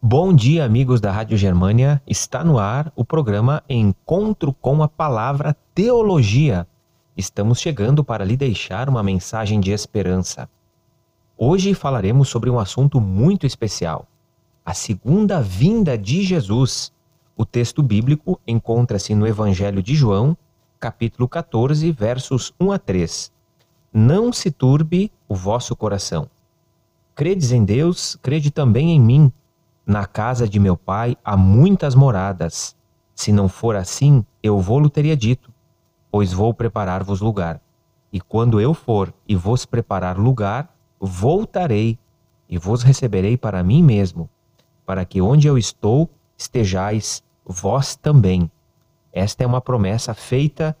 Bom dia, amigos da Rádio Germânia. Está no ar o programa Encontro com a Palavra Teologia. Estamos chegando para lhe deixar uma mensagem de esperança. Hoje falaremos sobre um assunto muito especial: a segunda vinda de Jesus. O texto bíblico encontra-se no Evangelho de João, capítulo 14, versos 1 a 3. Não se turbe o vosso coração. Credes em Deus, crede também em mim. Na casa de meu pai há muitas moradas. Se não for assim, eu vou-lo teria dito, pois vou preparar-vos lugar. E quando eu for e vos preparar lugar, voltarei e vos receberei para mim mesmo, para que onde eu estou estejais vós também. Esta é uma promessa feita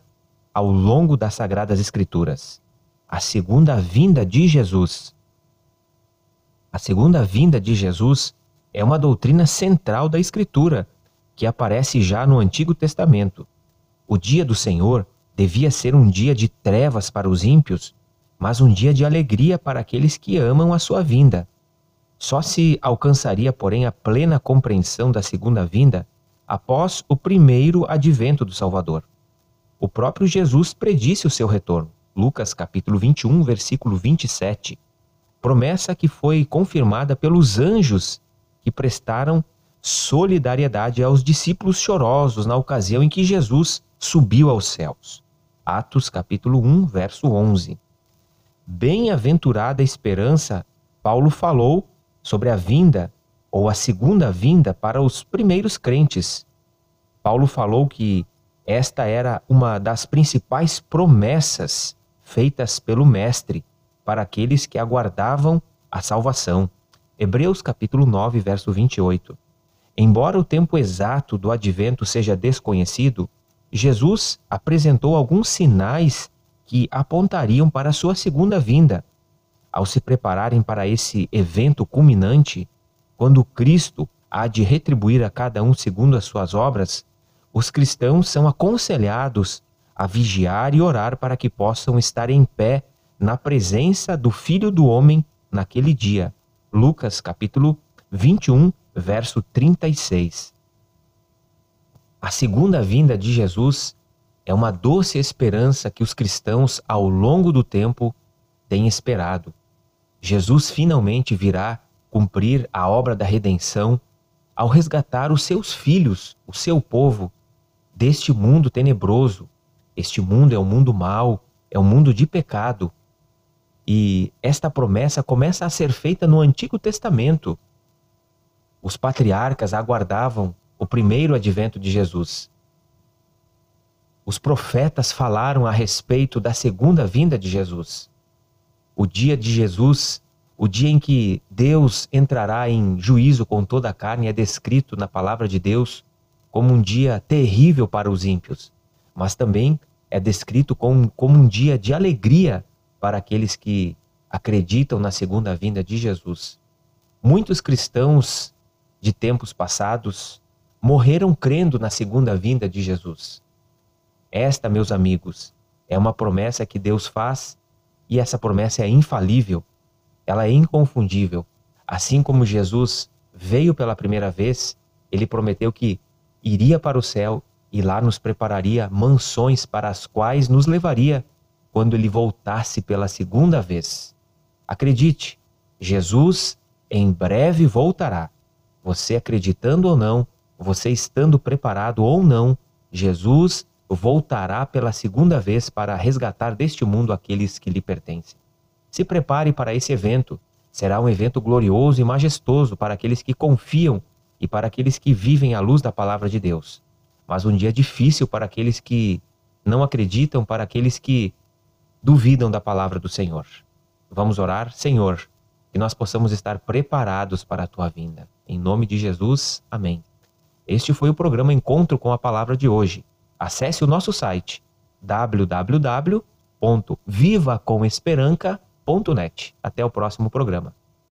ao longo das Sagradas Escrituras. A segunda vinda de Jesus. A segunda vinda de Jesus é uma doutrina central da Escritura, que aparece já no Antigo Testamento. O dia do Senhor devia ser um dia de trevas para os ímpios, mas um dia de alegria para aqueles que amam a sua vinda. Só se alcançaria, porém, a plena compreensão da segunda vinda após o primeiro advento do Salvador. O próprio Jesus predisse o seu retorno. Lucas capítulo 21, versículo 27. Promessa que foi confirmada pelos anjos prestaram solidariedade aos discípulos chorosos na ocasião em que Jesus subiu aos céus. Atos capítulo 1, verso 11. Bem-aventurada esperança, Paulo falou sobre a vinda ou a segunda vinda para os primeiros crentes. Paulo falou que esta era uma das principais promessas feitas pelo mestre para aqueles que aguardavam a salvação. Hebreus capítulo 9, verso 28. Embora o tempo exato do advento seja desconhecido, Jesus apresentou alguns sinais que apontariam para a sua segunda vinda. Ao se prepararem para esse evento culminante, quando Cristo há de retribuir a cada um segundo as suas obras, os cristãos são aconselhados a vigiar e orar para que possam estar em pé na presença do Filho do Homem naquele dia. Lucas capítulo 21, verso 36. A segunda vinda de Jesus é uma doce esperança que os cristãos ao longo do tempo têm esperado. Jesus finalmente virá cumprir a obra da redenção ao resgatar os seus filhos, o seu povo, deste mundo tenebroso. Este mundo é um mundo mau, é um mundo de pecado, e esta promessa começa a ser feita no Antigo Testamento. Os patriarcas aguardavam o primeiro advento de Jesus. Os profetas falaram a respeito da segunda vinda de Jesus. O dia de Jesus, o dia em que Deus entrará em juízo com toda a carne, é descrito na palavra de Deus como um dia terrível para os ímpios, mas também é descrito como, como um dia de alegria para aqueles que acreditam na segunda vinda de Jesus. Muitos cristãos de tempos passados morreram crendo na segunda vinda de Jesus. Esta, meus amigos, é uma promessa que Deus faz e essa promessa é infalível, ela é inconfundível. Assim como Jesus veio pela primeira vez, ele prometeu que iria para o céu e lá nos prepararia mansões para as quais nos levaria quando ele voltasse pela segunda vez. Acredite, Jesus em breve voltará. Você acreditando ou não, você estando preparado ou não, Jesus voltará pela segunda vez para resgatar deste mundo aqueles que lhe pertencem. Se prepare para esse evento. Será um evento glorioso e majestoso para aqueles que confiam e para aqueles que vivem à luz da palavra de Deus. Mas um dia difícil para aqueles que não acreditam, para aqueles que duvidam da palavra do Senhor. Vamos orar, Senhor, que nós possamos estar preparados para a tua vinda. Em nome de Jesus, amém. Este foi o programa Encontro com a Palavra de hoje. Acesse o nosso site www.vivacomesperanca.net. Até o próximo programa.